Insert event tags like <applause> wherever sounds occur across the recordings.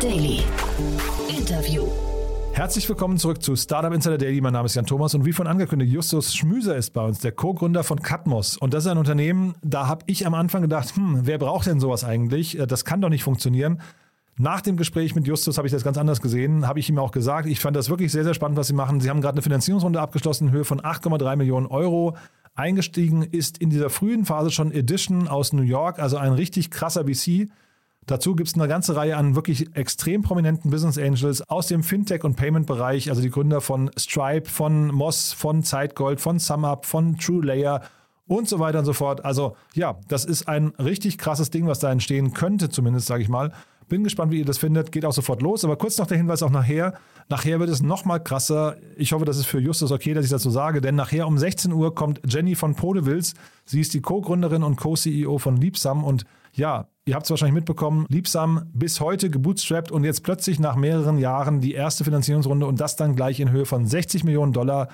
Daily. Interview. Herzlich willkommen zurück zu Startup Insider Daily. Mein Name ist Jan Thomas und wie von angekündigt, Justus Schmüser ist bei uns, der Co-Gründer von Catmos. Und das ist ein Unternehmen, da habe ich am Anfang gedacht, hm, wer braucht denn sowas eigentlich? Äh, das kann doch nicht funktionieren. Nach dem Gespräch mit Justus habe ich das ganz anders gesehen, habe ich ihm auch gesagt, ich fand das wirklich sehr, sehr spannend, was sie machen. Sie haben gerade eine Finanzierungsrunde abgeschlossen in Höhe von 8,3 Millionen Euro. Eingestiegen ist in dieser frühen Phase schon Edition aus New York, also ein richtig krasser VC. Dazu gibt es eine ganze Reihe an wirklich extrem prominenten Business Angels aus dem Fintech- und Payment-Bereich, also die Gründer von Stripe, von Moss, von Zeitgold, von SumUp, von TrueLayer und so weiter und so fort. Also ja, das ist ein richtig krasses Ding, was da entstehen könnte, zumindest sage ich mal. Bin gespannt, wie ihr das findet. Geht auch sofort los. Aber kurz noch der Hinweis auch nachher. Nachher wird es noch mal krasser. Ich hoffe, das ist für Justus okay, dass ich das so sage, denn nachher um 16 Uhr kommt Jenny von Podewils. Sie ist die Co-Gründerin und Co-CEO von Liebsam und ja, ihr habt es wahrscheinlich mitbekommen, Liebsam bis heute gebootstrapped und jetzt plötzlich nach mehreren Jahren die erste Finanzierungsrunde und das dann gleich in Höhe von 60 Millionen Dollar,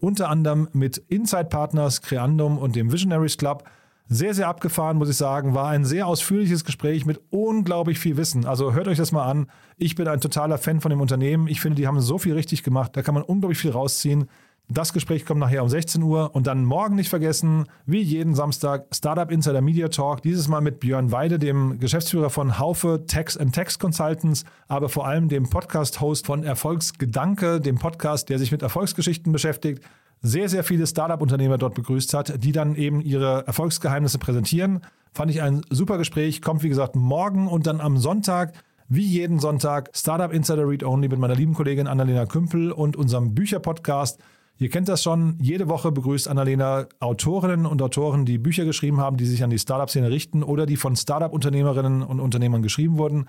unter anderem mit Inside Partners, Creandum und dem Visionaries Club. Sehr, sehr abgefahren, muss ich sagen. War ein sehr ausführliches Gespräch mit unglaublich viel Wissen. Also hört euch das mal an. Ich bin ein totaler Fan von dem Unternehmen. Ich finde, die haben so viel richtig gemacht. Da kann man unglaublich viel rausziehen. Das Gespräch kommt nachher um 16 Uhr und dann morgen nicht vergessen, wie jeden Samstag, Startup Insider Media Talk. Dieses Mal mit Björn Weide, dem Geschäftsführer von Haufe Tax and Tax Consultants, aber vor allem dem Podcast-Host von Erfolgsgedanke, dem Podcast, der sich mit Erfolgsgeschichten beschäftigt sehr, sehr viele Startup-Unternehmer dort begrüßt hat, die dann eben ihre Erfolgsgeheimnisse präsentieren. Fand ich ein super Gespräch. Kommt, wie gesagt, morgen und dann am Sonntag, wie jeden Sonntag, Startup Insider Read Only mit meiner lieben Kollegin Annalena Kümpel und unserem Bücherpodcast. Ihr kennt das schon. Jede Woche begrüßt Annalena Autorinnen und Autoren, die Bücher geschrieben haben, die sich an die Startup-Szene richten oder die von Startup-Unternehmerinnen und Unternehmern geschrieben wurden.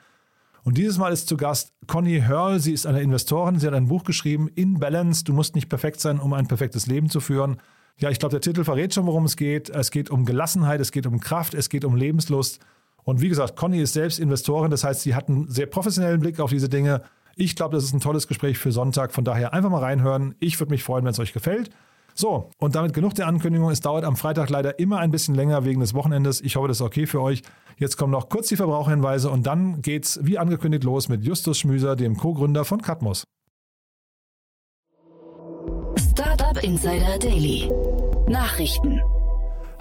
Und dieses Mal ist zu Gast Conny Hörl. Sie ist eine Investorin. Sie hat ein Buch geschrieben, In Balance. Du musst nicht perfekt sein, um ein perfektes Leben zu führen. Ja, ich glaube, der Titel verrät schon, worum es geht. Es geht um Gelassenheit, es geht um Kraft, es geht um Lebenslust. Und wie gesagt, Conny ist selbst Investorin. Das heißt, sie hat einen sehr professionellen Blick auf diese Dinge. Ich glaube, das ist ein tolles Gespräch für Sonntag. Von daher einfach mal reinhören. Ich würde mich freuen, wenn es euch gefällt. So, und damit genug der Ankündigung. Es dauert am Freitag leider immer ein bisschen länger wegen des Wochenendes. Ich hoffe, das ist okay für euch. Jetzt kommen noch kurz die Verbraucherhinweise und dann geht's wie angekündigt los mit Justus Schmüser, dem Co-Gründer von Catmos. Startup Insider Daily. Nachrichten.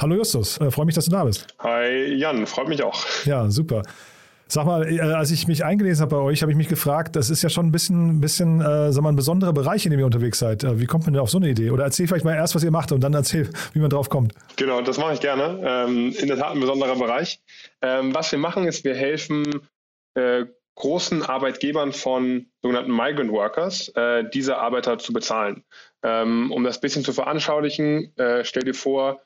Hallo Justus, äh, freue mich, dass du da bist. Hi Jan, freut mich auch. Ja, super. Sag mal, äh, als ich mich eingelesen habe bei euch, habe ich mich gefragt, das ist ja schon ein bisschen, bisschen äh, sag mal, ein besonderer Bereich, in dem ihr unterwegs seid. Äh, wie kommt man denn auf so eine Idee? Oder erzähl vielleicht mal erst, was ihr macht und dann erzähl, wie man drauf kommt. Genau, das mache ich gerne. Ähm, in der Tat ein besonderer Bereich. Ähm, was wir machen, ist, wir helfen großen Arbeitgebern von sogenannten Migrant Workers, diese Arbeiter zu bezahlen. Ähm, um das ein bisschen zu veranschaulichen, stell dir vor,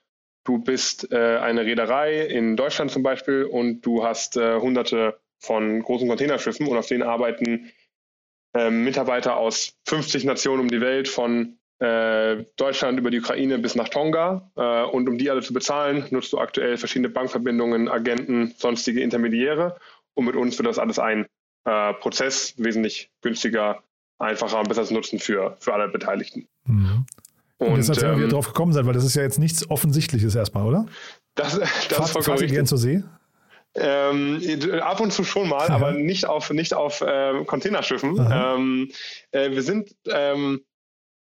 du bist äh, eine Reederei in Deutschland zum Beispiel und du hast äh, hunderte von großen Containerschiffen und auf denen arbeiten äh, Mitarbeiter aus 50 Nationen um die Welt, von äh, Deutschland über die Ukraine bis nach Tonga. Äh, und um die alle zu bezahlen, nutzt du aktuell verschiedene Bankverbindungen, Agenten, sonstige Intermediäre. Und mit uns wird das alles ein äh, Prozess wesentlich günstiger, einfacher und besser zu nutzen für, für alle Beteiligten. Mhm. Und, und deshalb ähm, wir drauf gekommen sein, weil das ist ja jetzt nichts Offensichtliches erstmal, oder? Das, das Fahrt, fahrt gern zur See? Ähm, ab und zu schon mal, ja. aber nicht auf, nicht auf äh, Containerschiffen. Ähm, äh, wir sind ähm,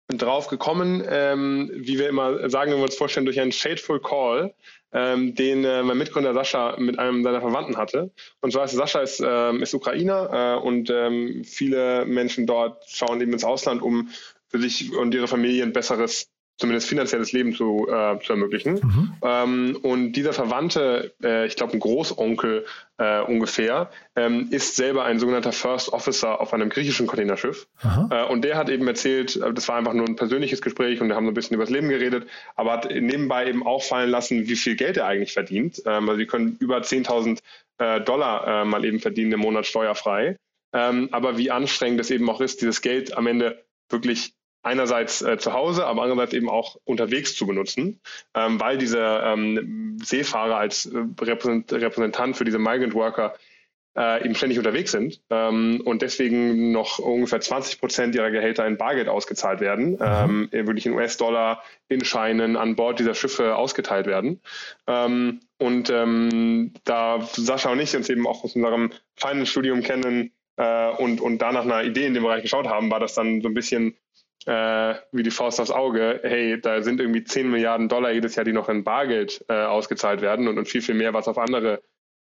drauf gekommen, ähm, wie wir immer sagen, wenn wir uns vorstellen, durch einen Shadeful Call, ähm, den äh, mein Mitgründer Sascha mit einem seiner Verwandten hatte. Und zwar ist Sascha ist, ähm, ist Ukrainer äh, und viele Menschen dort schauen eben ins Ausland, um für sich und ihre Familie ein besseres zumindest finanzielles Leben zu, äh, zu ermöglichen. Mhm. Ähm, und dieser Verwandte, äh, ich glaube ein Großonkel äh, ungefähr, ähm, ist selber ein sogenannter First Officer auf einem griechischen Containerschiff. Äh, und der hat eben erzählt, äh, das war einfach nur ein persönliches Gespräch und wir haben so ein bisschen über das Leben geredet, aber hat nebenbei eben auffallen lassen, wie viel Geld er eigentlich verdient. Ähm, also die können über 10.000 äh, Dollar mal eben verdienen im Monat steuerfrei. Ähm, aber wie anstrengend es eben auch ist, dieses Geld am Ende wirklich einerseits äh, zu Hause, aber andererseits eben auch unterwegs zu benutzen, ähm, weil diese ähm, Seefahrer als äh, Repräsentant für diese Migrant Worker äh, eben ständig unterwegs sind ähm, und deswegen noch ungefähr 20 Prozent ihrer Gehälter in Bargeld ausgezahlt werden, mhm. ähm, wirklich in US-Dollar, in Scheinen an Bord dieser Schiffe ausgeteilt werden. Ähm, und ähm, da Sascha und ich uns eben auch aus unserem Finance-Studium kennen, äh, und, und da nach einer Idee in dem Bereich geschaut haben, war das dann so ein bisschen äh, wie die Faust aufs Auge, hey, da sind irgendwie 10 Milliarden Dollar jedes Jahr, die noch in Bargeld äh, ausgezahlt werden und, und viel, viel mehr, was auf andere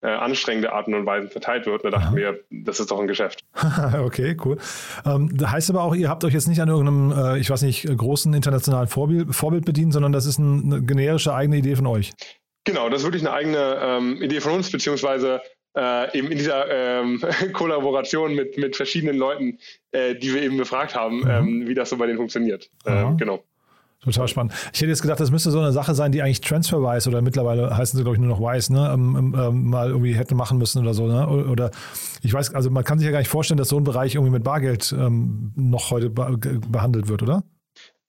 äh, anstrengende Arten und Weisen verteilt wird. Da dachten wir, das ist doch ein Geschäft. <laughs> okay, cool. Ähm, heißt aber auch, ihr habt euch jetzt nicht an irgendeinem, äh, ich weiß nicht, großen internationalen Vorbild, Vorbild bedient, sondern das ist ein, eine generische eigene Idee von euch. Genau, das ist wirklich eine eigene ähm, Idee von uns, beziehungsweise äh, eben in dieser ähm, <laughs> Kollaboration mit, mit verschiedenen Leuten, äh, die wir eben befragt haben, mhm. ähm, wie das so bei denen funktioniert. Ähm, genau. Total spannend. Ich hätte jetzt gedacht, das müsste so eine Sache sein, die eigentlich TransferWise oder mittlerweile heißen sie, glaube ich, nur noch Wise, ne, ähm, ähm, mal irgendwie hätte machen müssen oder so. Ne? Oder ich weiß, also man kann sich ja gar nicht vorstellen, dass so ein Bereich irgendwie mit Bargeld ähm, noch heute be behandelt wird, oder?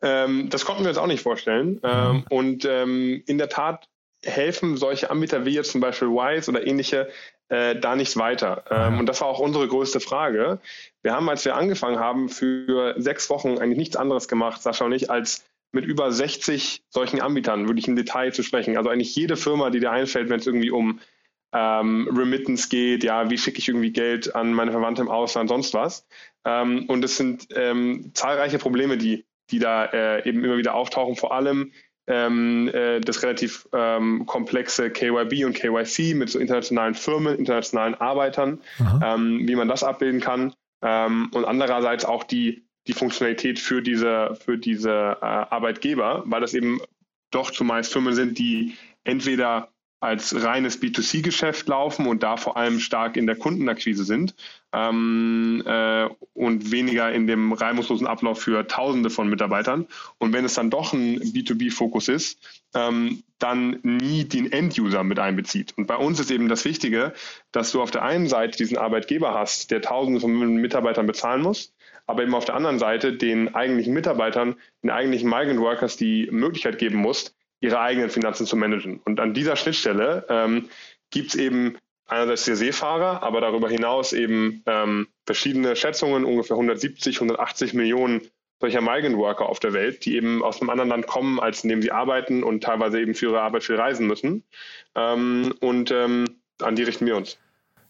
Ähm, das konnten wir uns auch nicht vorstellen. Mhm. und ähm, in der Tat helfen solche Anbieter wie jetzt zum Beispiel Wise oder ähnliche äh, da nichts weiter. Ähm, und das war auch unsere größte Frage. Wir haben, als wir angefangen haben, für sechs Wochen eigentlich nichts anderes gemacht, Sascha und ich, als mit über 60 solchen Anbietern wirklich im Detail zu sprechen. Also eigentlich jede Firma, die dir einfällt, wenn es irgendwie um ähm, Remittance geht, ja, wie schicke ich irgendwie Geld an meine Verwandte im Ausland, sonst was. Ähm, und es sind ähm, zahlreiche Probleme, die, die da äh, eben immer wieder auftauchen, vor allem ähm, äh, das relativ ähm, komplexe KYB und KYC mit so internationalen Firmen, internationalen Arbeitern, ähm, wie man das abbilden kann. Ähm, und andererseits auch die die Funktionalität für diese, für diese äh, Arbeitgeber, weil das eben doch zumeist Firmen sind, die entweder als reines B2C-Geschäft laufen und da vor allem stark in der Kundenakquise sind ähm, äh, und weniger in dem reibungslosen Ablauf für Tausende von Mitarbeitern. Und wenn es dann doch ein B2B-Fokus ist, ähm, dann nie den End-User mit einbezieht. Und bei uns ist eben das Wichtige, dass du auf der einen Seite diesen Arbeitgeber hast, der Tausende von Mitarbeitern bezahlen muss, aber eben auf der anderen Seite den eigentlichen Mitarbeitern, den eigentlichen Migrant Workers die Möglichkeit geben muss, ihre eigenen Finanzen zu managen. Und an dieser Schnittstelle ähm, gibt es eben einerseits die Seefahrer, aber darüber hinaus eben ähm, verschiedene Schätzungen, ungefähr 170, 180 Millionen solcher Migrant Worker auf der Welt, die eben aus einem anderen Land kommen, als in dem sie arbeiten und teilweise eben für ihre Arbeit viel reisen müssen. Ähm, und ähm, an die richten wir uns.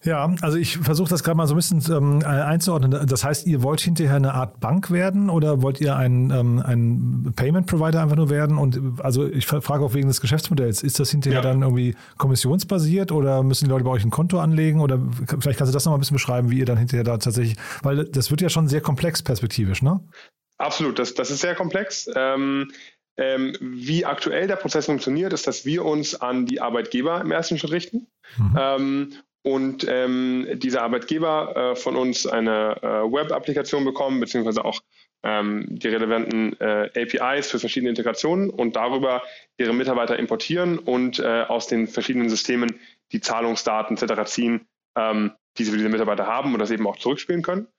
Ja, also ich versuche das gerade mal so ein bisschen ähm, einzuordnen. Das heißt, ihr wollt hinterher eine Art Bank werden oder wollt ihr ein, ähm, ein Payment Provider einfach nur werden? Und also ich frage auch wegen des Geschäftsmodells. Ist das hinterher ja. dann irgendwie kommissionsbasiert oder müssen die Leute bei euch ein Konto anlegen? Oder vielleicht kannst du das nochmal ein bisschen beschreiben, wie ihr dann hinterher da tatsächlich, weil das wird ja schon sehr komplex perspektivisch, ne? Absolut, das, das ist sehr komplex. Ähm, ähm, wie aktuell der Prozess funktioniert, ist, dass wir uns an die Arbeitgeber im ersten Schritt richten. Mhm. Ähm, und ähm, diese Arbeitgeber äh, von uns eine äh, Web-Applikation bekommen, beziehungsweise auch ähm, die relevanten äh, APIs für verschiedene Integrationen und darüber ihre Mitarbeiter importieren und äh, aus den verschiedenen Systemen die Zahlungsdaten etc. ziehen, ähm, die sie für diese Mitarbeiter haben und das eben auch zurückspielen können.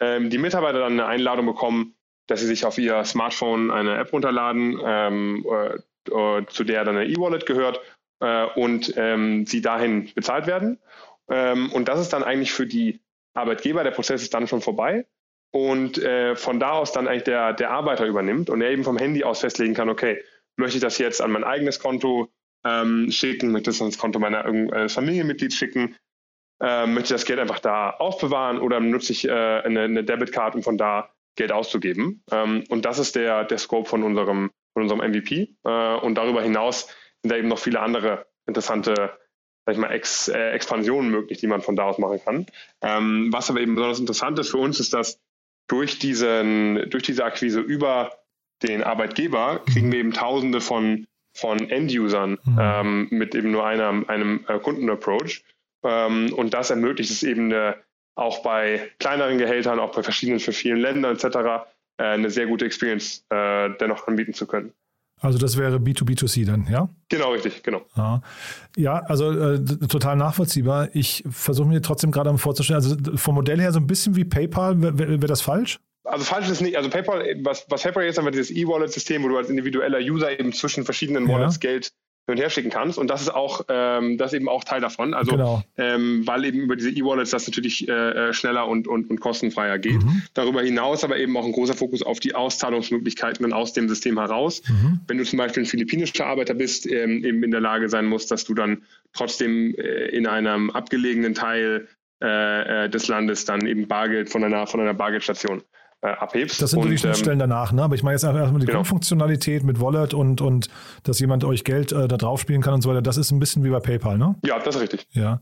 Ähm, die Mitarbeiter dann eine Einladung bekommen, dass sie sich auf ihr Smartphone eine App runterladen, ähm, äh, zu der dann eine E-Wallet gehört äh, und ähm, sie dahin bezahlt werden. Ähm, und das ist dann eigentlich für die Arbeitgeber, der Prozess ist dann schon vorbei. Und äh, von da aus dann eigentlich der, der Arbeiter übernimmt und er eben vom Handy aus festlegen kann, okay, möchte ich das jetzt an mein eigenes Konto ähm, schicken, möchte ich das ans Konto meiner eines Familienmitglieds schicken, äh, möchte ich das Geld einfach da aufbewahren oder nutze ich äh, eine, eine Debitcard, um von da Geld auszugeben. Ähm, und das ist der, der Scope von unserem, von unserem MVP. Äh, und darüber hinaus sind da eben noch viele andere interessante sag ich mal, Ex, äh, Expansionen möglich, die man von da aus machen kann. Ähm, was aber eben besonders interessant ist für uns, ist, dass durch, diesen, durch diese Akquise über den Arbeitgeber kriegen wir eben Tausende von, von End-Usern mhm. ähm, mit eben nur einer, einem äh, Kundenapproach. Ähm, und das ermöglicht es eben eine, auch bei kleineren Gehältern, auch bei verschiedenen, für vielen Ländern etc., äh, eine sehr gute Experience äh, dennoch anbieten zu können. Also das wäre B2B2C dann, ja? Genau, richtig, genau. Ja, ja also äh, total nachvollziehbar. Ich versuche mir trotzdem gerade mal vorzustellen, also vom Modell her so ein bisschen wie PayPal, wäre wär das falsch? Also falsch ist nicht. Also PayPal, was, was PayPal jetzt haben wir dieses E-Wallet-System, wo du als individueller User eben zwischen verschiedenen Wallets ja. Geld hin und her schicken kannst. Und das ist auch, ähm, das eben auch Teil davon. Also, genau. ähm, weil eben über diese E-Wallets das natürlich äh, äh, schneller und, und, und kostenfreier geht. Mhm. Darüber hinaus aber eben auch ein großer Fokus auf die Auszahlungsmöglichkeiten dann aus dem System heraus. Mhm. Wenn du zum Beispiel ein philippinischer Arbeiter bist, ähm, eben in der Lage sein musst, dass du dann trotzdem äh, in einem abgelegenen Teil äh, äh, des Landes dann eben Bargeld von einer, von einer Bargeldstation äh, abhebst. Das sind so die Schnittstellen ähm, danach, ne? Aber ich meine jetzt einfach erstmal die genau. Grundfunktionalität mit Wallet und, und dass jemand euch Geld äh, da drauf spielen kann und so weiter. Das ist ein bisschen wie bei PayPal, ne? Ja, das ist richtig. Ja.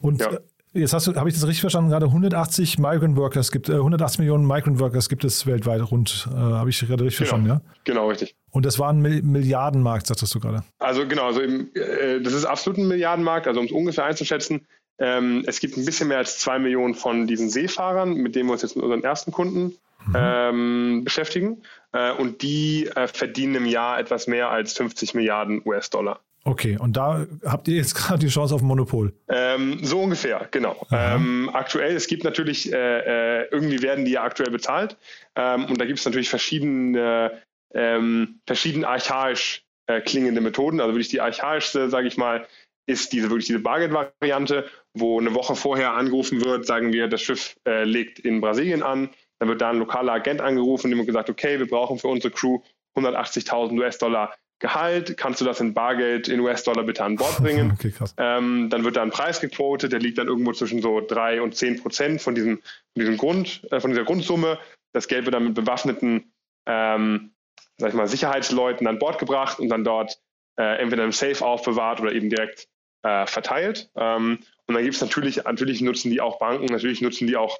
Und ja. Äh, jetzt hast du, habe ich das richtig verstanden, gerade 180 Migrant Workers gibt, äh, 180 Millionen Migrant Workers gibt es weltweit rund, äh, habe ich gerade richtig genau. verstanden, ja? Genau, richtig. Und das war ein Milliardenmarkt, sagtest du gerade. Also genau, also eben, äh, das ist absolut ein Milliardenmarkt, also um es ungefähr einzuschätzen, ähm, es gibt ein bisschen mehr als zwei Millionen von diesen Seefahrern, mit denen wir uns jetzt mit unseren ersten Kunden mhm. ähm, beschäftigen. Äh, und die äh, verdienen im Jahr etwas mehr als 50 Milliarden US-Dollar. Okay, und da habt ihr jetzt <laughs> gerade die Chance auf ein Monopol? Ähm, so ungefähr, genau. Ähm, aktuell, es gibt natürlich, äh, äh, irgendwie werden die ja aktuell bezahlt. Ähm, und da gibt es natürlich verschiedene, ähm, verschieden archaisch äh, klingende Methoden. Also wirklich die archaischste, sage ich mal, ist diese wirklich diese Bargeld-Variante, wo eine Woche vorher angerufen wird, sagen wir, das Schiff äh, legt in Brasilien an, dann wird da ein lokaler Agent angerufen, dem wird gesagt, okay, wir brauchen für unsere Crew 180.000 US-Dollar Gehalt, kannst du das in Bargeld in US-Dollar bitte an Bord bringen? Okay, ähm, dann wird da ein Preis gequotet, der liegt dann irgendwo zwischen so drei und zehn Prozent von diesem, von diesem Grund, äh, von dieser Grundsumme. Das Geld wird dann mit bewaffneten, ähm, sag ich mal, Sicherheitsleuten an Bord gebracht und dann dort äh, entweder im Safe aufbewahrt oder eben direkt äh, verteilt. Ähm, und dann gibt es natürlich, natürlich nutzen die auch Banken, natürlich nutzen die auch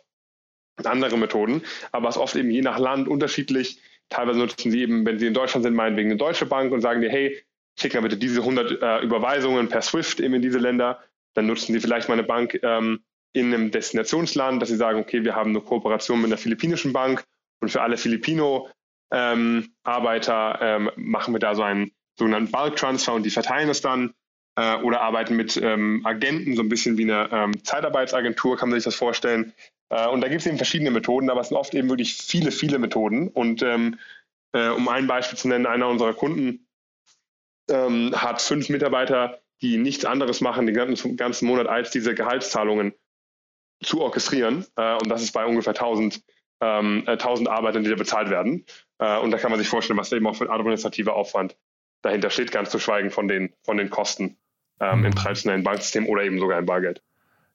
andere Methoden, aber es ist oft eben je nach Land unterschiedlich. Teilweise nutzen sie eben, wenn sie in Deutschland sind, meinetwegen eine deutsche Bank und sagen dir, hey, schick mir bitte diese 100 äh, Überweisungen per SWIFT eben in diese Länder. Dann nutzen sie vielleicht mal eine Bank ähm, in einem Destinationsland, dass sie sagen, okay, wir haben eine Kooperation mit einer philippinischen Bank und für alle Filipino-Arbeiter ähm, ähm, machen wir da so einen sogenannten Bulk-Transfer und die verteilen es dann äh, oder arbeiten mit ähm, Agenten, so ein bisschen wie eine ähm, Zeitarbeitsagentur, kann man sich das vorstellen, und da gibt es eben verschiedene Methoden, aber es sind oft eben wirklich viele, viele Methoden. Und ähm, äh, um ein Beispiel zu nennen, einer unserer Kunden ähm, hat fünf Mitarbeiter, die nichts anderes machen den ganzen, ganzen Monat, als diese Gehaltszahlungen zu orchestrieren. Äh, und das ist bei ungefähr 1000, ähm, 1000 Arbeitern, die da bezahlt werden. Äh, und da kann man sich vorstellen, was da eben auch für ein administrativer Aufwand dahinter steht, ganz zu schweigen von den, von den Kosten ähm, im traditionellen Banksystem oder eben sogar im Bargeld.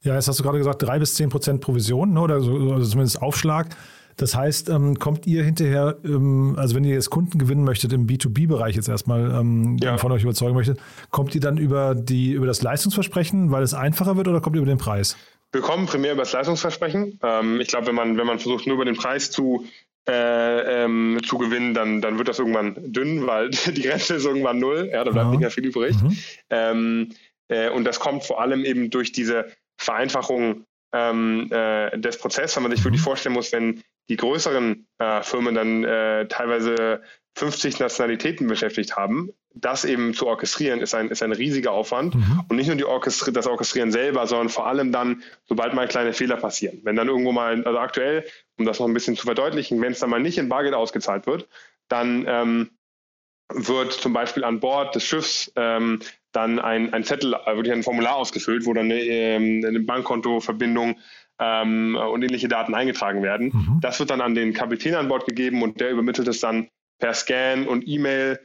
Ja, jetzt hast du gerade gesagt, drei bis zehn Prozent Provision ne, oder so, also zumindest Aufschlag. Das heißt, ähm, kommt ihr hinterher, ähm, also wenn ihr jetzt Kunden gewinnen möchtet im B2B-Bereich jetzt erstmal ähm, ja. von euch überzeugen möchtet, kommt ihr dann über, die, über das Leistungsversprechen, weil es einfacher wird oder kommt ihr über den Preis? Wir kommen primär über das Leistungsversprechen. Ähm, ich glaube, wenn man, wenn man versucht, nur über den Preis zu, äh, ähm, zu gewinnen, dann, dann wird das irgendwann dünn, weil <laughs> die Grenze ist irgendwann null. Ja, da bleibt ja. nicht mehr viel übrig. Mhm. Ähm, äh, und das kommt vor allem eben durch diese Vereinfachung ähm, äh, des Prozesses, wenn man sich wirklich vorstellen muss, wenn die größeren äh, Firmen dann äh, teilweise 50 Nationalitäten beschäftigt haben, das eben zu orchestrieren, ist ein, ist ein riesiger Aufwand. Mhm. Und nicht nur die Orchestri das Orchestrieren selber, sondern vor allem dann, sobald mal kleine Fehler passieren. Wenn dann irgendwo mal, also aktuell, um das noch ein bisschen zu verdeutlichen, wenn es dann mal nicht in Bargeld ausgezahlt wird, dann ähm, wird zum Beispiel an Bord des Schiffs ähm, dann ein, ein Zettel, äh, wirklich ein Formular ausgefüllt, wo dann eine, ähm, eine Bankkontoverbindung ähm, und ähnliche Daten eingetragen werden. Mhm. Das wird dann an den Kapitän an Bord gegeben und der übermittelt es dann per Scan und E-Mail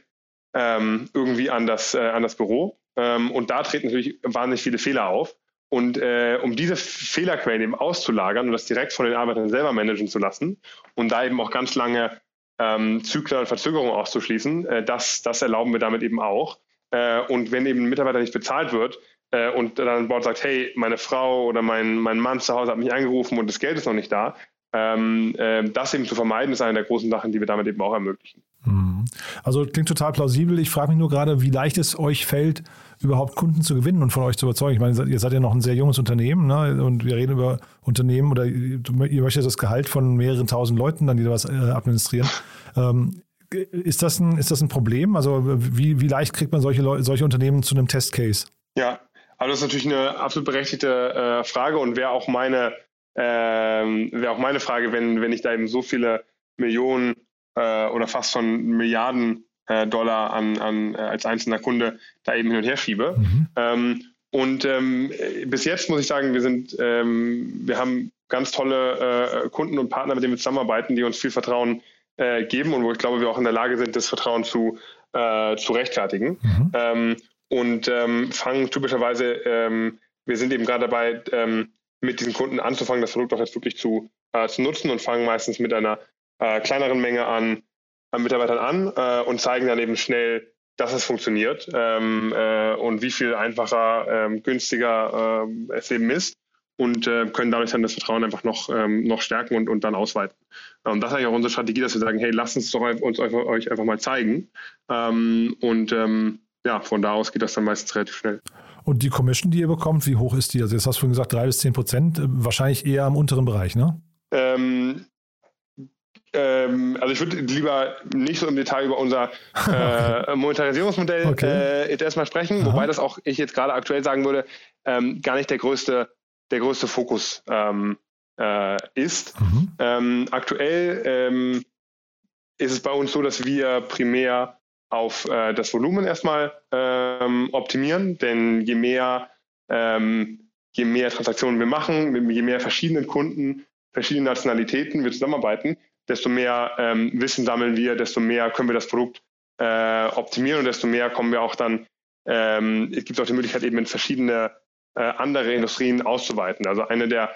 ähm, irgendwie an das, äh, an das Büro. Ähm, und da treten natürlich wahnsinnig viele Fehler auf. Und äh, um diese Fehlerquellen eben auszulagern und das direkt von den Arbeitern selber managen zu lassen und da eben auch ganz lange ähm, Zyklen und Verzögerungen auszuschließen, äh, das, das erlauben wir damit eben auch. Äh, und wenn eben ein Mitarbeiter nicht bezahlt wird äh, und dann ein Board sagt, hey, meine Frau oder mein, mein Mann zu Hause hat mich angerufen und das Geld ist noch nicht da, ähm, äh, das eben zu vermeiden, ist eine der großen Sachen, die wir damit eben auch ermöglichen. Mhm. Also klingt total plausibel. Ich frage mich nur gerade, wie leicht es euch fällt, überhaupt Kunden zu gewinnen und von euch zu überzeugen. Ich meine, ihr seid ja noch ein sehr junges Unternehmen ne? und wir reden über Unternehmen oder ihr möchtet das Gehalt von mehreren tausend Leuten dann, die da was äh, administrieren. Ähm, ist das ein, ist das ein Problem? Also wie, wie leicht kriegt man solche, Leute, solche Unternehmen zu einem Testcase? Ja, also das ist natürlich eine absolut berechtigte äh, Frage und wäre auch meine ähm, wäre auch meine Frage, wenn, wenn ich da eben so viele Millionen äh, oder fast schon Milliarden äh, Dollar an, an, äh, als einzelner Kunde da eben hin und her schiebe. Mhm. Ähm, und ähm, bis jetzt muss ich sagen, wir sind, ähm, wir haben ganz tolle äh, Kunden und Partner, mit denen wir zusammenarbeiten, die uns viel Vertrauen äh, geben und wo ich glaube, wir auch in der Lage sind, das Vertrauen zu, äh, zu rechtfertigen. Mhm. Ähm, und ähm, fangen typischerweise, ähm, wir sind eben gerade dabei, ähm, mit diesen Kunden anzufangen, das Produkt auch jetzt wirklich zu, äh, zu nutzen und fangen meistens mit einer äh, kleineren Menge an, an Mitarbeitern an äh, und zeigen dann eben schnell, dass es funktioniert ähm, äh, und wie viel einfacher, ähm, günstiger es eben ist und äh, können dadurch dann das Vertrauen einfach noch, ähm, noch stärken und, und dann ausweiten. Und das ist eigentlich auch unsere Strategie, dass wir sagen, hey, lasst uns doch uns einfach, euch einfach mal zeigen. Ähm, und ähm, ja, von da aus geht das dann meistens relativ schnell. Und die Commission, die ihr bekommt, wie hoch ist die? Also jetzt hast du vorhin gesagt, drei bis zehn Prozent, äh, wahrscheinlich eher am unteren Bereich, ne? Ähm, ähm, also ich würde lieber nicht so im Detail über unser äh, <laughs> Monetarisierungsmodell okay. äh, jetzt erstmal sprechen, Aha. wobei das auch ich jetzt gerade aktuell sagen würde, ähm, gar nicht der größte, der größte Fokus ähm, äh, ist. Mhm. Ähm, aktuell ähm, ist es bei uns so, dass wir primär auf äh, das Volumen erstmal ähm, optimieren, denn je mehr, ähm, je mehr Transaktionen wir machen, je mehr verschiedene Kunden, verschiedene Nationalitäten wir zusammenarbeiten, desto mehr ähm, Wissen sammeln wir, desto mehr können wir das Produkt äh, optimieren und desto mehr kommen wir auch dann, es gibt auch die Möglichkeit eben in verschiedene äh, andere Industrien auszuweiten. Also eine der,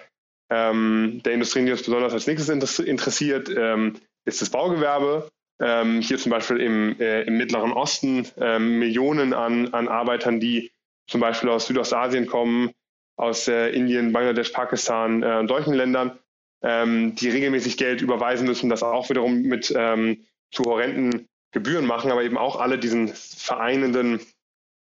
ähm, der Industrien, die uns besonders als nächstes interessiert, ähm, ist das Baugewerbe ähm, hier zum Beispiel im, äh, im Mittleren Osten ähm, Millionen an, an Arbeitern, die zum Beispiel aus Südostasien kommen, aus äh, Indien, Bangladesch, Pakistan äh, und solchen Ländern, ähm, die regelmäßig Geld überweisen müssen, das auch wiederum mit ähm, zu horrenden Gebühren machen, aber eben auch alle diesen vereinenden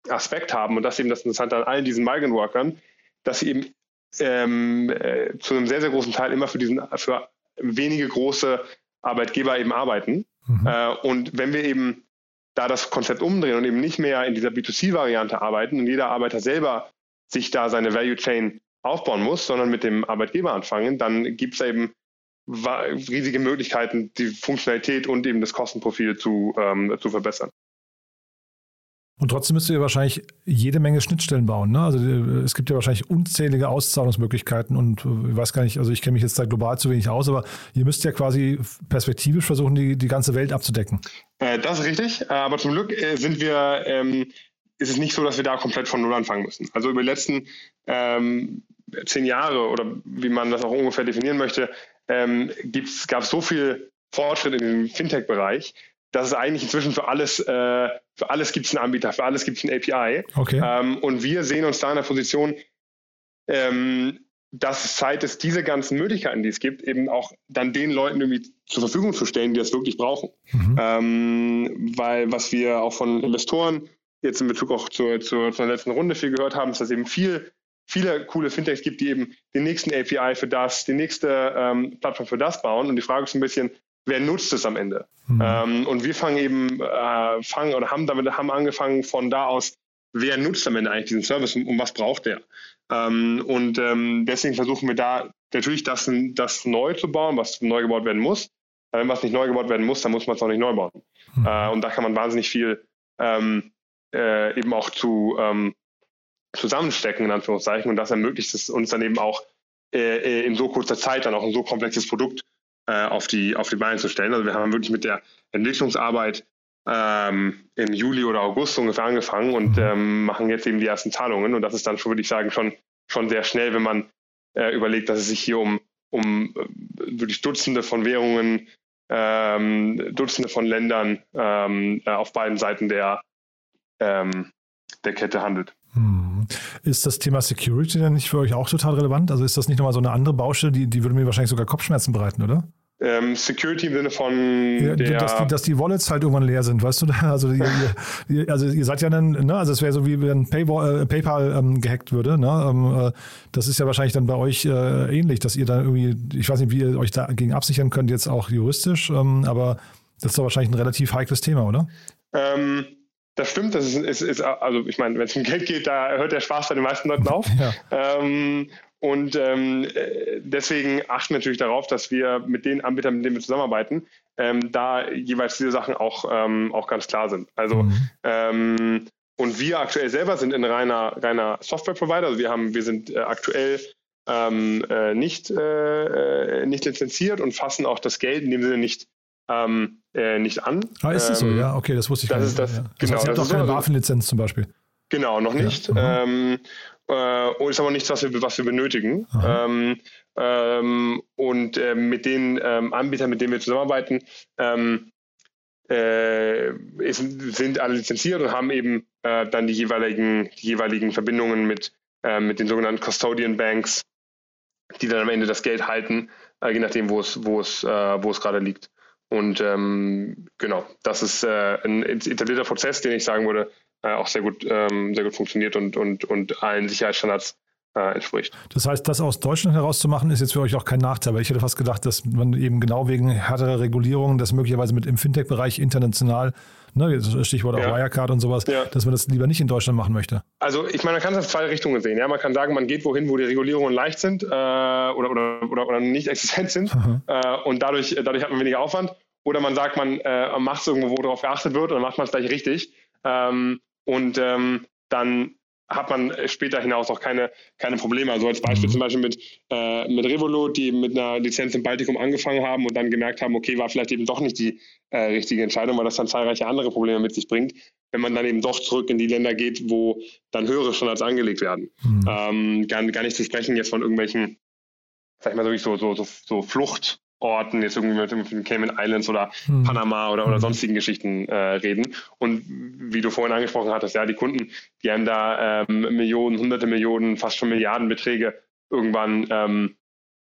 Aspekt haben. Und das eben das Interessante an all diesen Migrant Workern, dass sie eben ähm, äh, zu einem sehr, sehr großen Teil immer für diesen, für wenige große Arbeitgeber eben arbeiten. Mhm. Äh, und wenn wir eben da das Konzept umdrehen und eben nicht mehr in dieser B2C-Variante arbeiten und jeder Arbeiter selber sich da seine Value Chain aufbauen muss, sondern mit dem Arbeitgeber anfangen, dann gibt es eben riesige Möglichkeiten, die Funktionalität und eben das Kostenprofil zu, ähm, zu verbessern. Und trotzdem müsst ihr wahrscheinlich jede Menge Schnittstellen bauen. Ne? Also äh, es gibt ja wahrscheinlich unzählige Auszahlungsmöglichkeiten und äh, ich weiß gar nicht, also ich kenne mich jetzt da global zu wenig aus, aber ihr müsst ja quasi perspektivisch versuchen, die, die ganze Welt abzudecken. Äh, das ist richtig, aber zum Glück äh, sind wir, ähm, ist es nicht so, dass wir da komplett von Null anfangen müssen. Also über die letzten ähm, zehn Jahre oder wie man das auch ungefähr definieren möchte, ähm, gab es so viel Fortschritt in dem Fintech-Bereich, dass es eigentlich inzwischen für alles, äh, für alles gibt es einen Anbieter, für alles gibt es ein API. Okay. Ähm, und wir sehen uns da in der Position, ähm, dass es Zeit ist, diese ganzen Möglichkeiten, die es gibt, eben auch dann den Leuten irgendwie zur Verfügung zu stellen, die das wirklich brauchen. Mhm. Ähm, weil was wir auch von Investoren jetzt in Bezug auch zur, zur, zur letzten Runde viel gehört haben, ist, dass eben viel, viele coole Fintechs gibt, die eben den nächsten API für das, die nächste ähm, Plattform für das bauen. Und die Frage ist ein bisschen, wer nutzt es am Ende? Mhm. Ähm, und wir fangen eben, äh, fangen oder haben damit haben angefangen von da aus, wer nutzt am Ende eigentlich diesen Service und, und was braucht der? Ähm, und ähm, deswegen versuchen wir da natürlich das, das neu zu bauen, was neu gebaut werden muss. Wenn was nicht neu gebaut werden muss, dann muss man es auch nicht neu bauen. Mhm. Äh, und da kann man wahnsinnig viel ähm, äh, eben auch zu ähm, zusammenstecken, in Anführungszeichen. Und das ermöglicht es uns dann eben auch äh, äh in so kurzer Zeit dann auch ein so komplexes Produkt äh, auf, die, auf die Beine zu stellen. Also wir haben wirklich mit der Entwicklungsarbeit ähm, im Juli oder August ungefähr angefangen und mhm. ähm, machen jetzt eben die ersten Zahlungen. Und das ist dann schon, würde ich sagen, schon, schon sehr schnell, wenn man äh, überlegt, dass es sich hier um, um äh, wirklich Dutzende von Währungen, ähm, Dutzende von Ländern ähm, äh, auf beiden Seiten der, ähm, der Kette handelt. Hm. Ist das Thema Security denn nicht für euch auch total relevant? Also ist das nicht nochmal so eine andere Baustelle, die, die würde mir wahrscheinlich sogar Kopfschmerzen bereiten, oder? Ähm, Security im Sinne von ja, dass, die, dass die Wallets halt irgendwann leer sind, weißt du? <laughs> Also, ihr, ihr, also ihr seid ja dann, ne, also es wäre so wie wenn Paywall, äh, PayPal ähm, gehackt würde. Ne? Ähm, äh, das ist ja wahrscheinlich dann bei euch äh, ähnlich, dass ihr dann irgendwie, ich weiß nicht, wie ihr euch dagegen absichern könnt, jetzt auch juristisch, ähm, aber das ist doch wahrscheinlich ein relativ heikles Thema, oder? Ähm, das stimmt, das ist, ist, ist also ich meine, wenn es um Geld geht, da hört der Spaß bei den meisten Leuten auf. <laughs> Ja. Und ähm, deswegen achten wir natürlich darauf, dass wir mit den Anbietern, mit denen wir zusammenarbeiten, ähm, da jeweils diese Sachen auch, ähm, auch ganz klar sind. Also mhm. ähm, und wir aktuell selber sind ein reiner, reiner Software-Provider. Also wir haben, wir sind äh, aktuell ähm, äh, nicht, äh, äh nicht lizenziert und fassen auch das Geld in dem Sinne nicht, ähm, äh, nicht an. Ah, ist das so? Ja, okay, das wusste ich das gar nicht. Ist das, ja. Das genau, heißt, ihr habt auch keine BaFin-Lizenz zum Beispiel. Genau, noch nicht. Ja, ähm, äh, ist aber nichts, was wir, was wir benötigen. Ähm, ähm, und äh, mit den ähm, Anbietern, mit denen wir zusammenarbeiten, ähm, äh, ist, sind alle lizenziert und haben eben äh, dann die jeweiligen, die jeweiligen Verbindungen mit, äh, mit den sogenannten Custodian Banks, die dann am Ende das Geld halten, äh, je nachdem, wo es, wo es, wo es gerade liegt. Und ähm, genau, das ist ein etablierter Prozess, den ich sagen würde, auch sehr gut, ähm, sehr gut funktioniert und, und, und allen Sicherheitsstandards äh, entspricht. Das heißt, das aus Deutschland herauszumachen, ist jetzt für euch auch kein Nachteil, weil ich hätte fast gedacht, dass man eben genau wegen härterer Regulierungen das möglicherweise mit im Fintech-Bereich international, ne, Stichwort auch Wirecard und sowas, ja. dass man das lieber nicht in Deutschland machen möchte. Also ich meine, man kann es in zwei Richtungen sehen. Ja? Man kann sagen, man geht wohin, wo die Regulierungen leicht sind äh, oder, oder, oder, oder, nicht <laughs> existent sind äh, und dadurch, dadurch hat man weniger Aufwand. Oder man sagt, man äh, macht es irgendwo, wo darauf geachtet wird und dann macht man es gleich richtig. Ähm, und ähm, dann hat man später hinaus auch keine, keine Probleme. Also als Beispiel mhm. zum Beispiel mit, äh, mit Revolut, die mit einer Lizenz im Baltikum angefangen haben und dann gemerkt haben, okay, war vielleicht eben doch nicht die äh, richtige Entscheidung, weil das dann zahlreiche andere Probleme mit sich bringt, wenn man dann eben doch zurück in die Länder geht, wo dann höhere Standards angelegt werden. Mhm. Ähm, gar, gar nicht zu sprechen jetzt von irgendwelchen, sag ich mal, so, so, so, so Flucht, Orten, jetzt irgendwie mit, mit den Cayman Islands oder hm. Panama oder, oder hm. sonstigen Geschichten äh, reden. Und wie du vorhin angesprochen hattest, ja, die Kunden, die haben da ähm, Millionen, hunderte Millionen, fast schon Milliardenbeträge irgendwann ähm,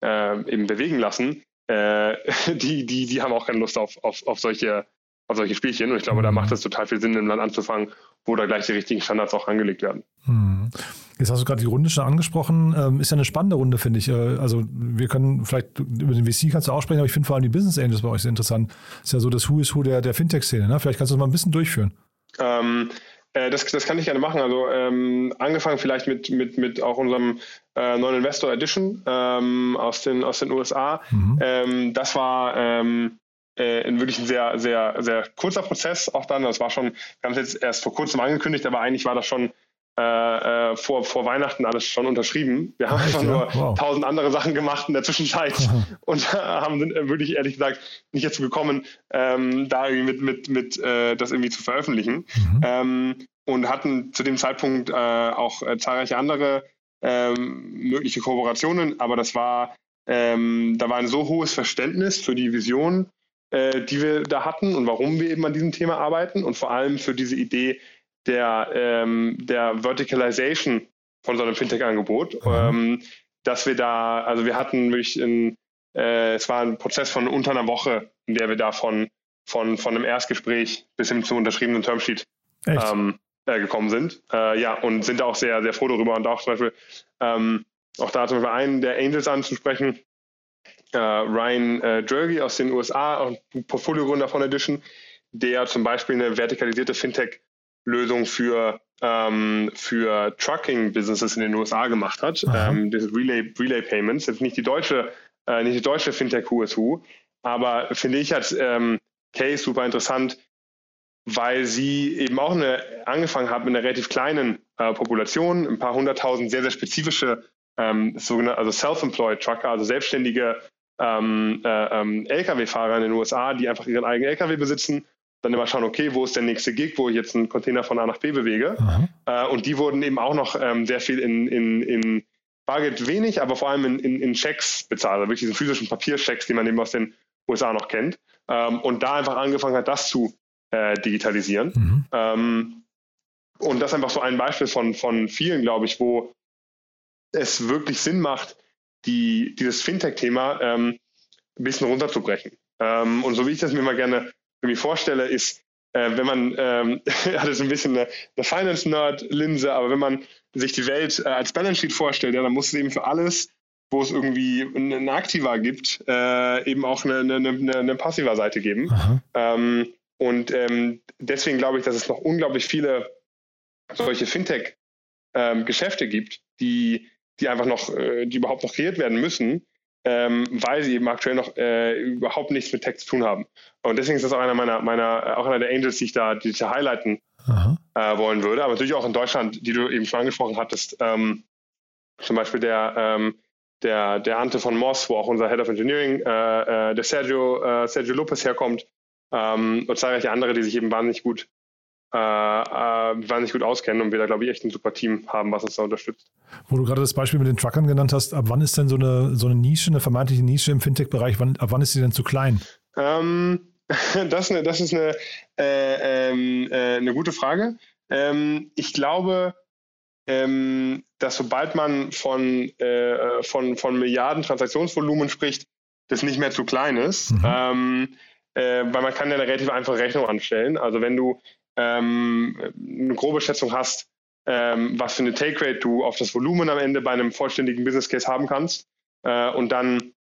äh, eben bewegen lassen, äh, <laughs> die, die, die haben auch keine Lust auf, auf, auf, solche, auf solche Spielchen. Und ich glaube, da hm. macht es total viel Sinn, im Land anzufangen, wo da gleich die richtigen Standards auch angelegt werden. Hm. Jetzt hast du gerade die Runde schon angesprochen. Ähm, ist ja eine spannende Runde, finde ich. Äh, also wir können vielleicht über den VC kannst du auch sprechen, aber ich finde vor allem die Business Angels bei euch sehr interessant. Ist ja so das Who is Who der, der Fintech-Szene. Ne? Vielleicht kannst du das mal ein bisschen durchführen. Ähm, äh, das, das kann ich gerne machen. Also ähm, angefangen vielleicht mit, mit, mit auch unserem äh, neuen Investor Edition ähm, aus, den, aus den USA. Mhm. Ähm, das war äh, wirklich ein sehr, sehr, sehr kurzer Prozess auch dann. Das war schon, wir haben es jetzt erst vor kurzem angekündigt, aber eigentlich war das schon äh, äh, vor, vor Weihnachten alles schon unterschrieben. Wir haben einfach nur wow. tausend andere Sachen gemacht in der Zwischenzeit <laughs> und haben sind äh, wirklich ehrlich gesagt nicht dazu gekommen, ähm, da irgendwie mit, mit, mit äh, das irgendwie zu veröffentlichen. Mhm. Ähm, und hatten zu dem Zeitpunkt äh, auch äh, zahlreiche andere ähm, mögliche Kooperationen, aber das war, ähm, da war ein so hohes Verständnis für die Vision, die wir da hatten und warum wir eben an diesem Thema arbeiten und vor allem für diese Idee, der, ähm, der Verticalization von so einem Fintech-Angebot, mhm. ähm, dass wir da, also wir hatten wirklich ein, äh, es war ein Prozess von unter einer Woche, in der wir da von, von, von einem Erstgespräch bis hin zum unterschriebenen Termsheet ähm, äh, gekommen sind. Äh, ja, und sind auch sehr, sehr froh darüber und auch zum Beispiel, ähm, auch da zum Beispiel einen der Angels anzusprechen, äh, Ryan äh, Jergy aus den USA, Portfolio-Gründer von Edition, der zum Beispiel eine vertikalisierte Fintech Lösung für, ähm, für Trucking-Businesses in den USA gemacht hat. Ähm, das Relay, Relay Payments, jetzt nicht die deutsche, äh, nicht die deutsche Fintech USU, aber finde ich als ähm, Case super interessant, weil sie eben auch eine, angefangen haben mit einer relativ kleinen äh, Population, ein paar hunderttausend sehr, sehr spezifische ähm, sogenannte, also Self-Employed Trucker, also selbstständige ähm, äh, ähm, Lkw-Fahrer in den USA, die einfach ihren eigenen Lkw besitzen dann immer schauen, okay, wo ist der nächste Gig, wo ich jetzt einen Container von A nach B bewege. Äh, und die wurden eben auch noch ähm, sehr viel in, in, in Bargeld wenig, aber vor allem in, in, in Checks bezahlt, also wirklich diesen physischen Papierchecks, die man eben aus den USA noch kennt. Ähm, und da einfach angefangen hat, das zu äh, digitalisieren. Mhm. Ähm, und das ist einfach so ein Beispiel von, von vielen, glaube ich, wo es wirklich Sinn macht, die, dieses Fintech-Thema ähm, ein bisschen runterzubrechen. Ähm, und so wie ich das mir mal gerne irgendwie vorstelle, ist, äh, wenn man, ähm, <laughs> hat es ein bisschen eine, eine Finance-Nerd-Linse, aber wenn man sich die Welt äh, als Balance Sheet vorstellt, ja, dann muss es eben für alles, wo es irgendwie eine Aktiva gibt, äh, eben auch eine, eine, eine, eine passiver Seite geben. Ähm, und ähm, deswegen glaube ich, dass es noch unglaublich viele solche Fintech-Geschäfte ähm, gibt, die, die einfach noch, äh, die überhaupt noch kreiert werden müssen, ähm, weil sie eben aktuell noch äh, überhaupt nichts mit Tech zu tun haben. Und deswegen ist das auch einer meiner, meiner auch einer der Angels, die ich da, die ich da highlighten äh, wollen würde. Aber natürlich auch in Deutschland, die du eben schon angesprochen hattest, ähm, zum Beispiel der, ähm, der, der Ante von Moss, wo auch unser Head of Engineering, äh, äh der Sergio, äh, Sergio Lopez herkommt, ähm, und zahlreiche andere, die sich eben wahnsinnig gut äh, äh, wahnsinnig gut auskennen und wir da, glaube ich, echt ein super Team haben, was uns da unterstützt. Wo du gerade das Beispiel mit den Truckern genannt hast, ab wann ist denn so eine, so eine Nische, eine vermeintliche Nische im Fintech-Bereich, ab wann ist sie denn zu klein? Ähm, <laughs> das, eine, das ist eine, äh, ähm, äh, eine gute Frage. Ähm, ich glaube, ähm, dass sobald man von, äh, von, von Milliarden Transaktionsvolumen spricht, das nicht mehr zu klein ist. Mhm. Ähm, äh, weil man kann ja eine relativ einfache Rechnung anstellen. Also wenn du eine grobe Schätzung hast, ähm, was für eine Take Rate du auf das Volumen am Ende bei einem vollständigen Business Case haben kannst äh, und dann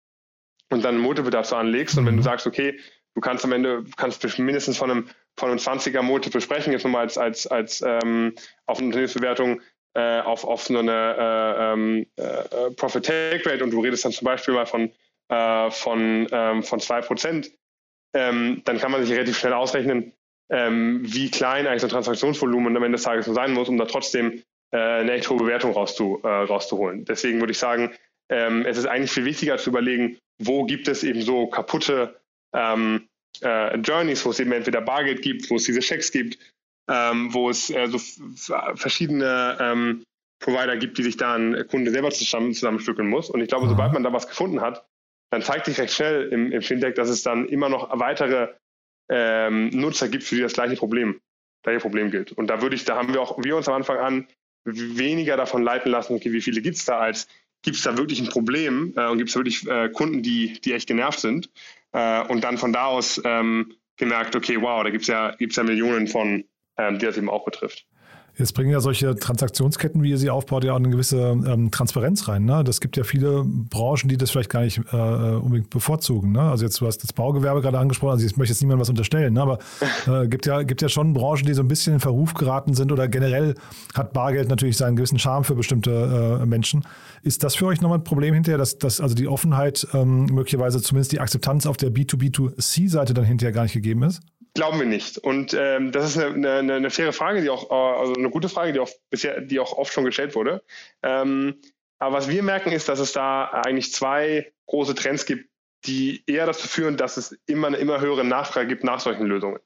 und dann ein Multiple dazu anlegst. Und wenn du mhm. sagst, okay, du kannst am Ende kannst mindestens von einem von einem 20er Multiple sprechen, jetzt nochmal als als als ähm, auf eine Unternehmensbewertung äh, auf auf so eine äh, ähm, äh, Profit Take Rate und du redest dann zum Beispiel mal von äh, von ähm, von zwei Prozent, ähm, dann kann man sich relativ schnell ausrechnen, ähm, wie klein eigentlich so ein Transaktionsvolumen am Ende des Tages sein muss, um da trotzdem äh, eine echt hohe Bewertung rauszu, äh, rauszuholen. Deswegen würde ich sagen, ähm, es ist eigentlich viel wichtiger zu überlegen, wo gibt es eben so kaputte ähm, äh, Journeys, wo es eben entweder Bargeld gibt, wo es diese Checks gibt, ähm, wo es äh, so verschiedene ähm, Provider gibt, die sich da ein Kunde selber zusammen, zusammenstückeln muss. Und ich glaube, sobald man da was gefunden hat, dann zeigt sich recht schnell im, im Fintech, dass es dann immer noch weitere ähm, Nutzer gibt, für die das gleiche Problem, gleiche Problem gilt. Und da würde ich, da haben wir auch wir uns am Anfang an weniger davon leiten lassen, okay, wie viele gibt es da, als gibt es da wirklich ein Problem äh, und gibt es wirklich äh, Kunden, die, die echt genervt sind. Äh, und dann von da aus ähm, gemerkt, okay, wow, da gibt es ja, gibt's ja Millionen von, ähm, die das eben auch betrifft. Jetzt bringen ja solche Transaktionsketten, wie ihr sie aufbaut, ja auch eine gewisse ähm, Transparenz rein. Ne? Das gibt ja viele Branchen, die das vielleicht gar nicht äh, äh unbedingt bevorzugen. Ne? Also jetzt, du hast das Baugewerbe gerade angesprochen, also ich möchte jetzt niemandem was unterstellen, ne? aber <laughs> äh, gibt ja, gibt ja schon Branchen, die so ein bisschen in Verruf geraten sind oder generell hat Bargeld natürlich seinen gewissen Charme für bestimmte äh, Menschen. Ist das für euch nochmal ein Problem hinterher, dass, dass also die Offenheit ähm, möglicherweise zumindest die Akzeptanz auf der B2B2C-Seite dann hinterher gar nicht gegeben ist? Glauben wir nicht. Und ähm, das ist eine, eine, eine, faire Frage, die auch, äh, also eine gute Frage, die auch bisher, die auch oft schon gestellt wurde. Ähm, aber was wir merken, ist, dass es da eigentlich zwei große Trends gibt, die eher dazu führen, dass es immer eine immer höhere Nachfrage gibt nach solchen Lösungen.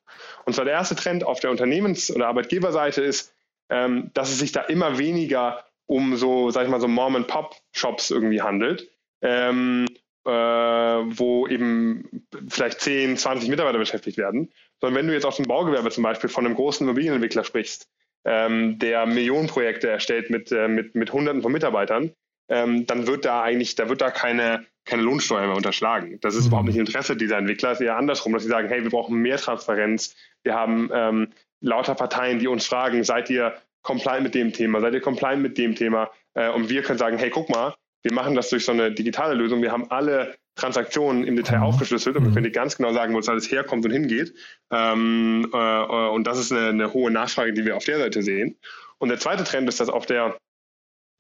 Und zwar der erste Trend auf der Unternehmens- oder Arbeitgeberseite ist, ähm, dass es sich da immer weniger um so, sag ich mal, so Mom-and-Pop-Shops irgendwie handelt, ähm, äh, wo eben vielleicht 10, 20 Mitarbeiter beschäftigt werden, sondern wenn du jetzt aus dem Baugewerbe zum Beispiel von einem großen Immobilienentwickler sprichst, ähm, der Millionenprojekte erstellt mit, äh, mit, mit Hunderten von Mitarbeitern, ähm, dann wird da eigentlich, da wird da keine, keine Lohnsteuer mehr unterschlagen. Das ist mhm. überhaupt nicht Interesse dieser Entwickler, es ist eher andersrum, dass sie sagen, hey, wir brauchen mehr Transparenz, wir haben ähm, lauter Parteien, die uns fragen, seid ihr compliant mit dem Thema, seid ihr compliant mit dem Thema? Äh, und wir können sagen, hey, guck mal, wir machen das durch so eine digitale Lösung, wir haben alle Transaktionen im Detail mhm. aufgeschlüsselt und wir mhm. können dir ganz genau sagen, wo es alles herkommt und hingeht. Ähm, äh, äh, und das ist eine, eine, hohe Nachfrage, die wir auf der Seite sehen. Und der zweite Trend ist, dass auf der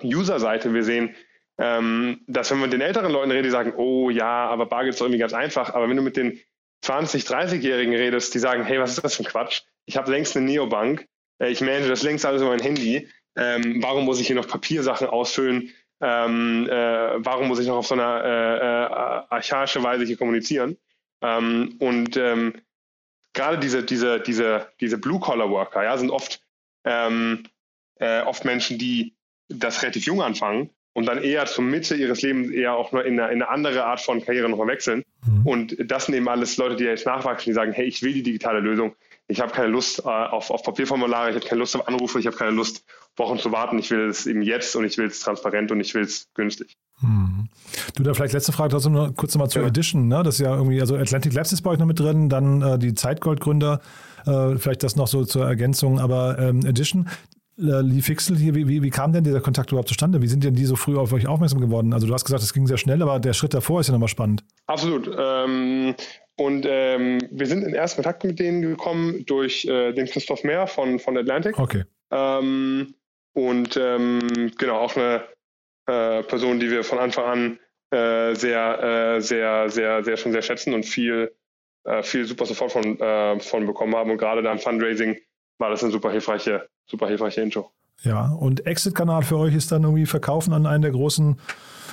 User-Seite wir sehen, ähm, dass wenn man mit den älteren Leuten redet, die sagen, oh ja, aber Bargeld ist doch irgendwie ganz einfach. Aber wenn du mit den 20, 30-Jährigen redest, die sagen, hey, was ist das für ein Quatsch? Ich habe längst eine Neobank, äh, ich manage das längst alles über mein Handy. Ähm, warum muss ich hier noch Papiersachen ausfüllen? Ähm, äh, warum muss ich noch auf so einer äh, äh, archaische Weise hier kommunizieren? Ähm, und ähm, gerade diese, diese, diese, diese Blue-Collar-Worker ja, sind oft, ähm, äh, oft Menschen, die das relativ jung anfangen und dann eher zur Mitte ihres Lebens eher auch nur in eine, in eine andere Art von Karriere nochmal wechseln. Mhm. Und das sind eben alles Leute, die jetzt nachwachsen, die sagen, hey, ich will die digitale Lösung. Ich habe keine Lust äh, auf, auf Papierformulare, ich habe keine Lust auf Anrufe, ich habe keine Lust Wochen zu warten. Ich will es eben jetzt und ich will es transparent und ich will es günstig. Hm. Du, da vielleicht letzte Frage trotzdem noch kurz nochmal zur ja. Edition. Ne? Das ist ja irgendwie, also Atlantic Labs ist bei euch noch mit drin, dann äh, die Zeitgold-Gründer, äh, vielleicht das noch so zur Ergänzung, aber ähm, Edition, äh, Lee Fixel hier, wie, wie, wie, kam denn dieser Kontakt überhaupt zustande? Wie sind denn die so früh auf euch aufmerksam geworden? Also du hast gesagt, es ging sehr schnell, aber der Schritt davor ist ja nochmal spannend. Absolut. Ähm, und ähm, wir sind in ersten Kontakt mit denen gekommen durch äh, den Christoph Mehr von, von Atlantic. Okay. Ähm, und ähm, genau, auch eine äh, Person, die wir von Anfang an äh, sehr, äh, sehr, sehr, sehr schon sehr schätzen und viel, äh, viel super Support von, äh, von bekommen haben. Und gerade da im Fundraising war das eine super hilfreiche, super hilfreiche Intro. Ja, und Exit-Kanal für euch ist dann irgendwie Verkaufen an einen der großen,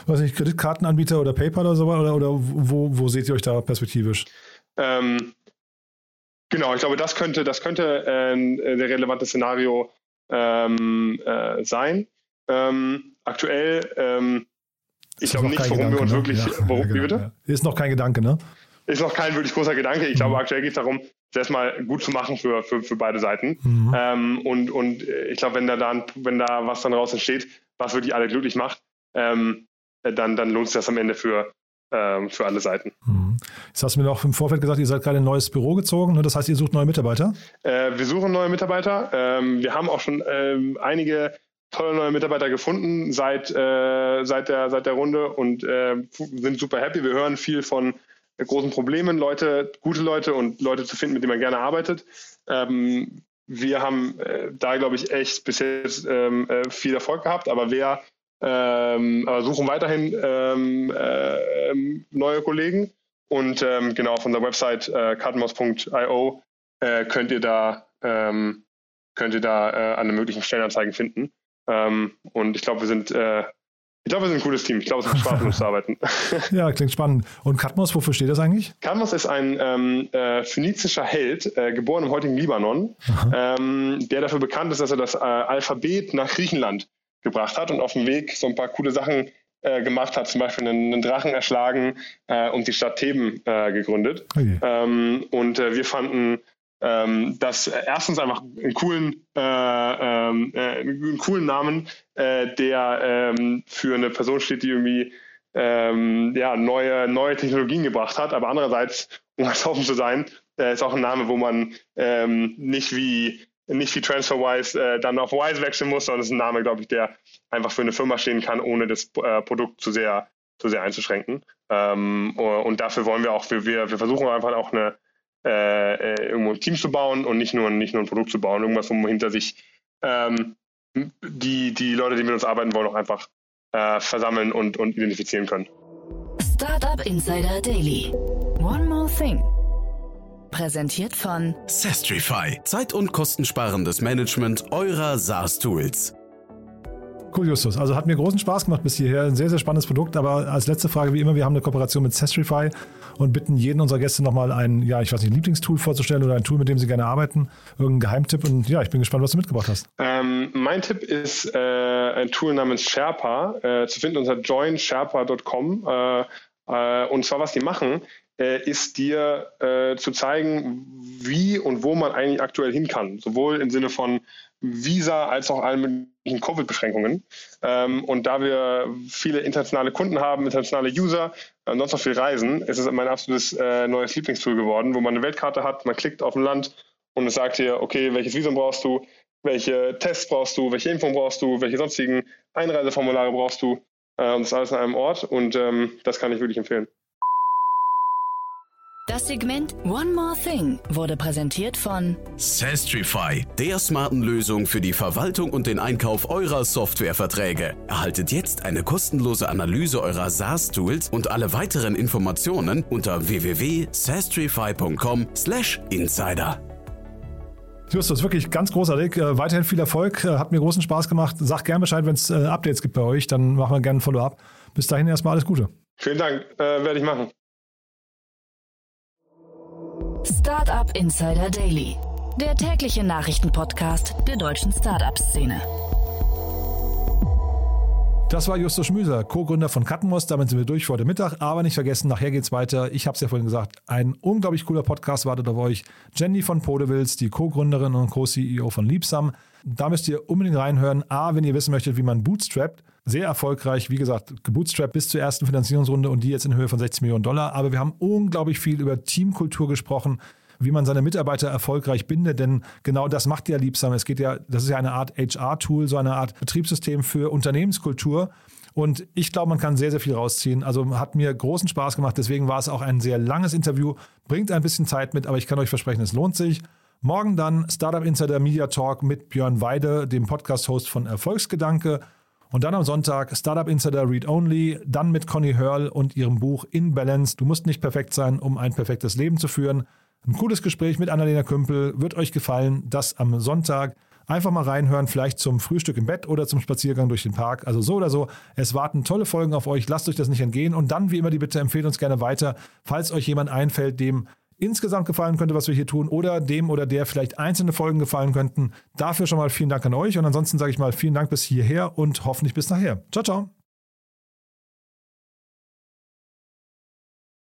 weiß nicht, Kreditkartenanbieter oder PayPal oder so, oder, oder wo, wo seht ihr euch da perspektivisch? Ähm, Genau, ich glaube, das könnte, das könnte äh, der relevante Szenario ähm, äh, sein. Ähm, aktuell, ähm, ich glaube nicht, worum wir uns ne? wirklich. Ja, <laughs> worum, ja, genau, wie bitte? Ja. Ist noch kein Gedanke, ne? Ist noch kein wirklich großer Gedanke. Ich mhm. glaube, aktuell geht es darum, es erstmal gut zu machen für, für, für beide Seiten. Mhm. Ähm, und, und ich glaube, wenn da, dann, wenn da was dann raus entsteht, was wirklich alle glücklich macht, ähm, dann, dann lohnt sich das am Ende für, ähm, für alle Seiten. Mhm. Jetzt hast du mir noch im Vorfeld gesagt, ihr seid gerade in ein neues Büro gezogen. Ne? Das heißt, ihr sucht neue Mitarbeiter? Äh, wir suchen neue Mitarbeiter. Ähm, wir haben auch schon ähm, einige tolle neue Mitarbeiter gefunden seit, äh, seit, der, seit der Runde und äh, sind super happy. Wir hören viel von großen Problemen, Leute, gute Leute und Leute zu finden, mit denen man gerne arbeitet. Ähm, wir haben äh, da, glaube ich, echt bis jetzt ähm, äh, viel Erfolg gehabt, aber wir ähm, aber suchen weiterhin ähm, äh, neue Kollegen und ähm, genau auf unserer Website äh, cardmos.io äh, könnt ihr da ähm, könnt ihr da äh, alle möglichen Stellenanzeigen finden. Und ich glaube, wir sind äh, ich glaube, wir sind ein cooles Team. Ich glaube, es macht Spaß, mit uns zu arbeiten. <laughs> ja, klingt spannend. Und Katmos, wofür steht das eigentlich? Katmos ist ein ähm, äh, phönizischer Held, äh, geboren im heutigen Libanon, ähm, der dafür bekannt ist, dass er das äh, Alphabet nach Griechenland gebracht hat und auf dem Weg so ein paar coole Sachen äh, gemacht hat, zum Beispiel einen, einen Drachen erschlagen äh, und die Stadt Theben äh, gegründet. Okay. Ähm, und wir fanden ähm, das erstens einfach einen coolen, äh, ähm, äh, einen coolen Namen, äh, der ähm, für eine Person steht, die irgendwie ähm, ja, neue, neue Technologien gebracht hat. Aber andererseits, um ganz <laughs> offen zu sein, äh, ist auch ein Name, wo man nicht wie nicht wie TransferWise äh, dann auf Wise wechseln muss, sondern es ist ein Name, glaube ich, der einfach für eine Firma stehen kann, ohne das äh, Produkt zu sehr, zu sehr einzuschränken. Ähm, und dafür wollen wir auch, wir, wir versuchen einfach auch eine äh, äh, irgendwo ein Team zu bauen und nicht nur, nicht nur ein Produkt zu bauen, irgendwas, wo man hinter sich ähm, die, die Leute, die mit uns arbeiten wollen, auch einfach äh, versammeln und, und identifizieren können. Startup Insider Daily. One more thing. Präsentiert von Sestrify. Zeit- und kostensparendes Management eurer SaaS-Tools. Cool, Justus. Also hat mir großen Spaß gemacht bis hierher. Ein sehr, sehr spannendes Produkt. Aber als letzte Frage, wie immer, wir haben eine Kooperation mit Sestrify und bitten jeden unserer Gäste nochmal ein, ja, ich weiß nicht, Lieblingstool vorzustellen oder ein Tool, mit dem sie gerne arbeiten. Irgendein Geheimtipp. Und ja, ich bin gespannt, was du mitgebracht hast. Ähm, mein Tipp ist äh, ein Tool namens Sherpa, äh, zu finden unter joinsherpa.com. Äh, äh, und zwar, was die machen, äh, ist dir äh, zu zeigen, wie und wo man eigentlich aktuell hin kann. Sowohl im Sinne von Visa als auch allen möglichen Covid-Beschränkungen. Ähm, und da wir viele internationale Kunden haben, internationale User, äh, sonst noch viel reisen, ist es mein absolutes äh, neues Lieblingstool geworden, wo man eine Weltkarte hat, man klickt auf ein Land und es sagt dir, okay, welches Visum brauchst du, welche Tests brauchst du, welche Impfung brauchst du, welche sonstigen Einreiseformulare brauchst du. Äh, und das ist alles an einem Ort und ähm, das kann ich wirklich empfehlen. Das Segment One More Thing wurde präsentiert von Sastrify, der smarten Lösung für die Verwaltung und den Einkauf eurer Softwareverträge. Erhaltet jetzt eine kostenlose Analyse eurer SaaS-Tools und alle weiteren Informationen unter www.sastrify.com/insider. Justus, wirklich ganz großartig. Äh, weiterhin viel Erfolg. Äh, hat mir großen Spaß gemacht. Sag gern Bescheid, wenn es äh, Updates gibt bei euch. Dann machen wir gerne ein Follow-up. Bis dahin erstmal alles Gute. Vielen Dank. Äh, werde ich machen. Startup Insider Daily, der tägliche Nachrichtenpodcast der deutschen Startup-Szene. Das war Justus Schmüser, Co-Gründer von Kattenmoss. Damit sind wir durch für heute Mittag. Aber nicht vergessen, nachher geht's weiter. Ich habe es ja vorhin gesagt, ein unglaublich cooler Podcast wartet auf euch. Jenny von Podewils, die Co-Gründerin und Co-CEO von Liebsam. Da müsst ihr unbedingt reinhören. A, wenn ihr wissen möchtet, wie man bootstrappt. Sehr erfolgreich, wie gesagt, gebootstrapped bis zur ersten Finanzierungsrunde und die jetzt in Höhe von 60 Millionen Dollar. Aber wir haben unglaublich viel über Teamkultur gesprochen, wie man seine Mitarbeiter erfolgreich bindet, denn genau das macht ja Liebsam. Es geht ja, das ist ja eine Art HR-Tool, so eine Art Betriebssystem für Unternehmenskultur. Und ich glaube, man kann sehr, sehr viel rausziehen. Also hat mir großen Spaß gemacht. Deswegen war es auch ein sehr langes Interview. Bringt ein bisschen Zeit mit, aber ich kann euch versprechen, es lohnt sich. Morgen dann Startup Insider Media Talk mit Björn Weide, dem Podcast-Host von Erfolgsgedanke. Und dann am Sonntag Startup Insider Read Only, dann mit Conny Hörl und ihrem Buch In Balance. Du musst nicht perfekt sein, um ein perfektes Leben zu führen. Ein cooles Gespräch mit Annalena Kümpel. Wird euch gefallen, das am Sonntag. Einfach mal reinhören, vielleicht zum Frühstück im Bett oder zum Spaziergang durch den Park. Also so oder so. Es warten tolle Folgen auf euch. Lasst euch das nicht entgehen. Und dann, wie immer, die Bitte, empfehlt uns gerne weiter, falls euch jemand einfällt, dem insgesamt gefallen könnte, was wir hier tun, oder dem oder der vielleicht einzelne Folgen gefallen könnten. Dafür schon mal vielen Dank an euch und ansonsten sage ich mal vielen Dank bis hierher und hoffentlich bis nachher. Ciao, ciao.